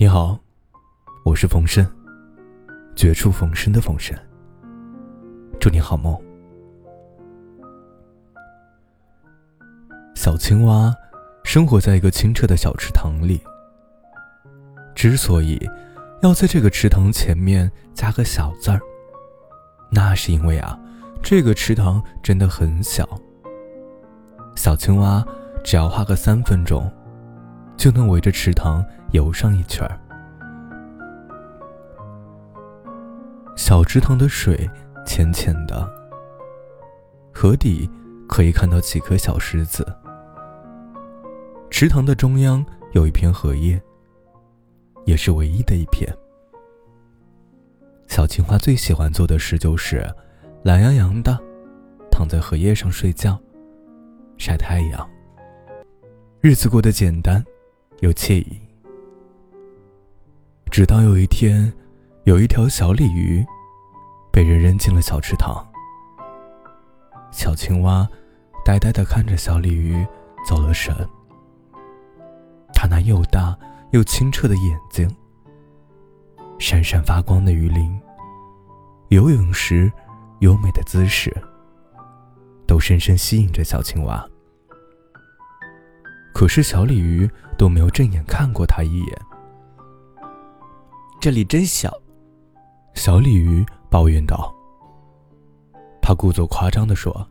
你好，我是冯生，绝处逢生的冯生。祝你好梦。小青蛙生活在一个清澈的小池塘里。之所以要在这个池塘前面加个小字儿，那是因为啊，这个池塘真的很小。小青蛙只要花个三分钟，就能围着池塘。游上一圈儿，小池塘的水浅浅的，河底可以看到几颗小石子。池塘的中央有一片荷叶，也是唯一的一片。小青蛙最喜欢做的事就是懒洋洋的躺在荷叶上睡觉、晒太阳，日子过得简单又惬意。直到有一天，有一条小鲤鱼被人扔进了小池塘。小青蛙呆呆地看着小鲤鱼走了神。它那又大又清澈的眼睛，闪闪发光的鱼鳞，游泳时优美的姿势，都深深吸引着小青蛙。可是小鲤鱼都没有正眼看过它一眼。这里真小，小鲤鱼抱怨道。他故作夸张的说：“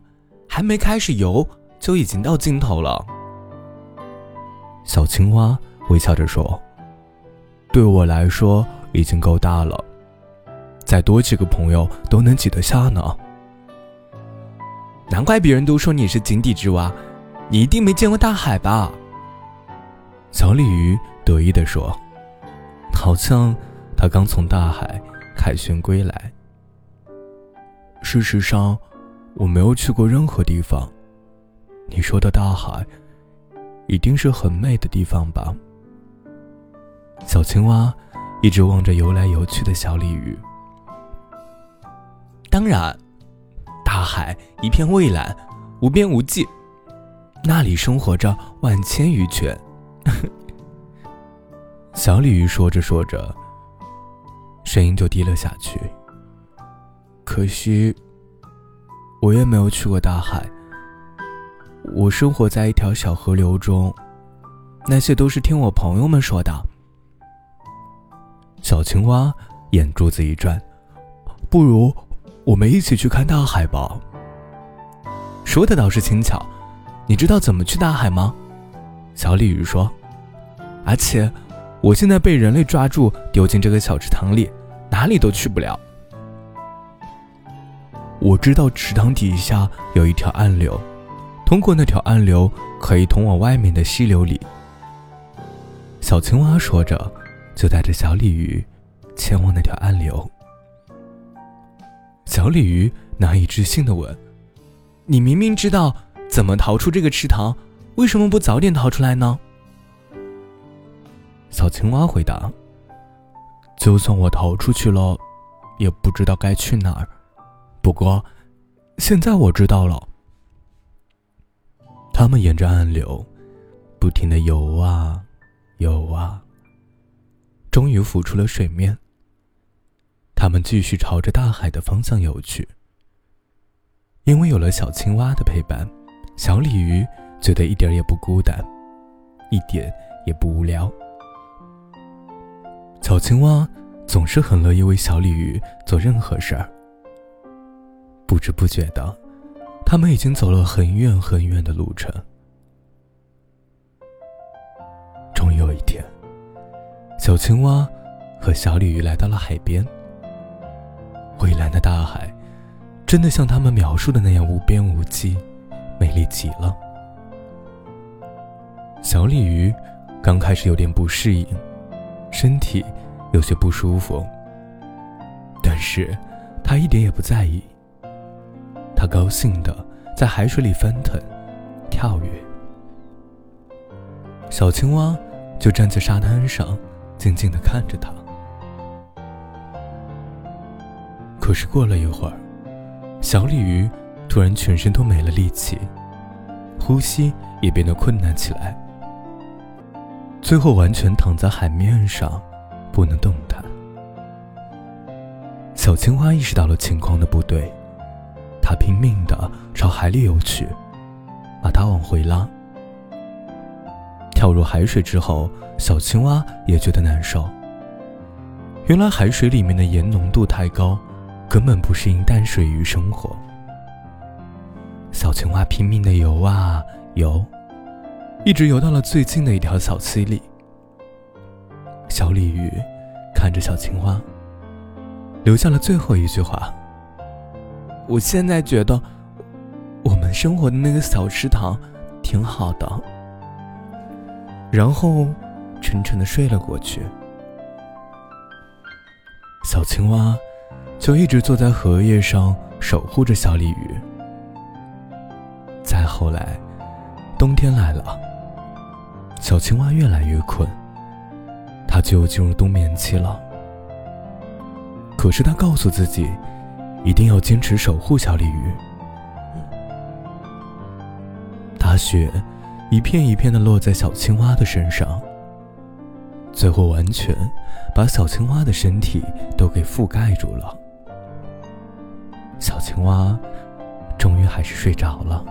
还没开始游，就已经到尽头了。”小青蛙微笑着说：“对我来说已经够大了，再多几个朋友都能挤得下呢。”难怪别人都说你是井底之蛙，你一定没见过大海吧？小鲤鱼得意的说：“好像。”他刚从大海凯旋归来。事实上，我没有去过任何地方。你说的大海，一定是很美的地方吧？小青蛙一直望着游来游去的小鲤鱼。当然，大海一片蔚蓝，无边无际，那里生活着万千鱼群。小鲤鱼说着说着。声音就低了下去。可惜，我也没有去过大海。我生活在一条小河流中，那些都是听我朋友们说的。小青蛙眼珠子一转，不如我们一起去看大海吧。说的倒是轻巧，你知道怎么去大海吗？小鲤鱼说。而且，我现在被人类抓住，丢进这个小池塘里。哪里都去不了。我知道池塘底下有一条暗流，通过那条暗流可以通往外面的溪流里。小青蛙说着，就带着小鲤鱼前往那条暗流。小鲤鱼难以置信的问：“你明明知道怎么逃出这个池塘，为什么不早点逃出来呢？”小青蛙回答。就算我逃出去了，也不知道该去哪儿。不过，现在我知道了。他们沿着暗流，不停的游啊，游啊，终于浮出了水面。他们继续朝着大海的方向游去。因为有了小青蛙的陪伴，小鲤鱼觉得一点也不孤单，一点也不无聊。小青蛙总是很乐意为小鲤鱼做任何事儿。不知不觉的，他们已经走了很远很远的路程。终于有一天，小青蛙和小鲤鱼来到了海边。蔚蓝的大海，真的像他们描述的那样无边无际，美丽极了。小鲤鱼刚开始有点不适应，身体。有些不舒服，但是它一点也不在意。它高兴的在海水里翻腾、跳跃。小青蛙就站在沙滩上，静静的看着它。可是过了一会儿，小鲤鱼突然全身都没了力气，呼吸也变得困难起来，最后完全躺在海面上。不能动弹。小青蛙意识到了情况的不对，它拼命的朝海里游去，把它往回拉。跳入海水之后，小青蛙也觉得难受。原来海水里面的盐浓度太高，根本不适应淡水鱼生活。小青蛙拼命的游啊游，一直游到了最近的一条小溪里。小鲤鱼看着小青蛙，留下了最后一句话：“我现在觉得，我们生活的那个小池塘挺好的。”然后沉沉的睡了过去。小青蛙就一直坐在荷叶上守护着小鲤鱼。再后来，冬天来了，小青蛙越来越困，它就进入冬眠期了。可是它告诉自己，一定要坚持守护小鲤鱼。大雪一片一片的落在小青蛙的身上，最后完全把小青蛙的身体都给覆盖住了。小青蛙终于还是睡着了。